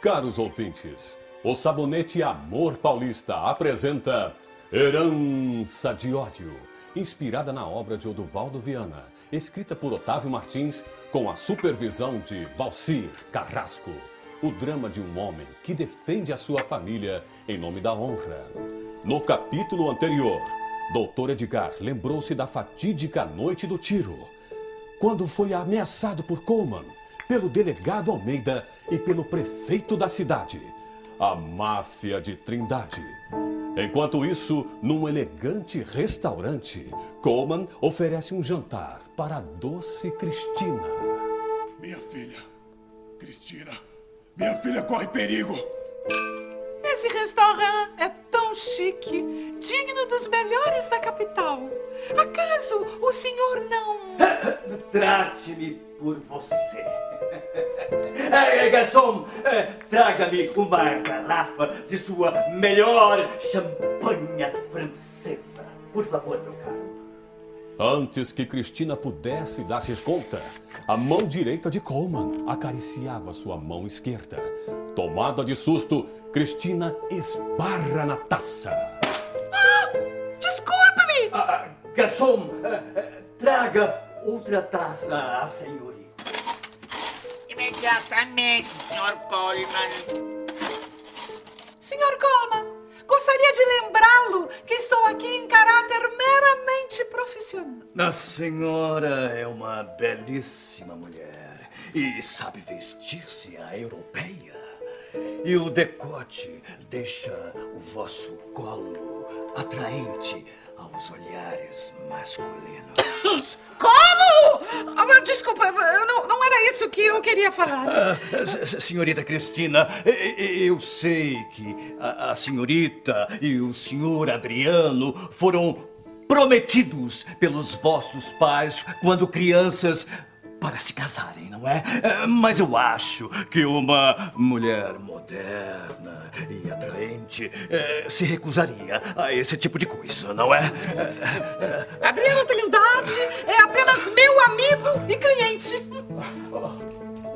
Caros ouvintes, o Sabonete Amor Paulista apresenta Herança de Ódio, inspirada na obra de Oduvaldo Viana, escrita por Otávio Martins, com a supervisão de Valcir Carrasco. O drama de um homem que defende a sua família em nome da honra. No capítulo anterior, Doutor Edgar lembrou-se da fatídica noite do tiro, quando foi ameaçado por Coleman, pelo delegado Almeida e pelo prefeito da cidade, a máfia de Trindade. Enquanto isso, num elegante restaurante, Coleman oferece um jantar para a doce Cristina. Minha filha, Cristina, minha filha corre perigo. Esse restaurante é chique, digno dos melhores da capital. Acaso o senhor não. Trate-me por você. É, garçom, é, traga-me uma garrafa de sua melhor champanha francesa. Por favor, meu caro. Antes que Cristina pudesse dar-se conta, a mão direita de Coleman acariciava sua mão esquerda. Tomada de susto, Cristina esbarra na taça. Desculpe-me! Ah, ah, garçom, é, é, traga outra taça à senhorita. Imediatamente, Sr. Coleman. Senhor Coleman, gostaria de lembrá-lo que estou aqui em caráter meramente profissional. A senhora é uma belíssima mulher e sabe vestir-se a europeia. E o decote deixa o vosso colo atraente aos olhares masculinos. Como? Ah, desculpa, eu não, não era isso que eu queria falar. Ah, senhorita Cristina, eu sei que a, a senhorita e o senhor Adriano foram prometidos pelos vossos pais quando crianças para se casarem, não é? Eh, Mas eu acho que uma mulher moderna e atraente eh, se recusaria a esse tipo de coisa, não é? Adriano Trindade é apenas meu amigo e cliente.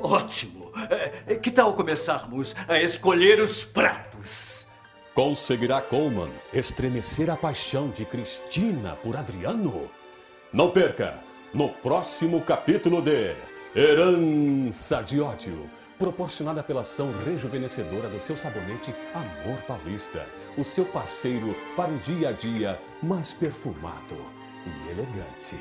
Ótimo! Eh, Que tal começarmos a escolher os pratos? Conseguirá Coleman estremecer a paixão de Cristina por Adriano? Não perca! No próximo capítulo de Herança de Ódio, proporcionada pela ação rejuvenescedora do seu sabonete Amor Paulista, o seu parceiro para o dia a dia mais perfumado e elegante.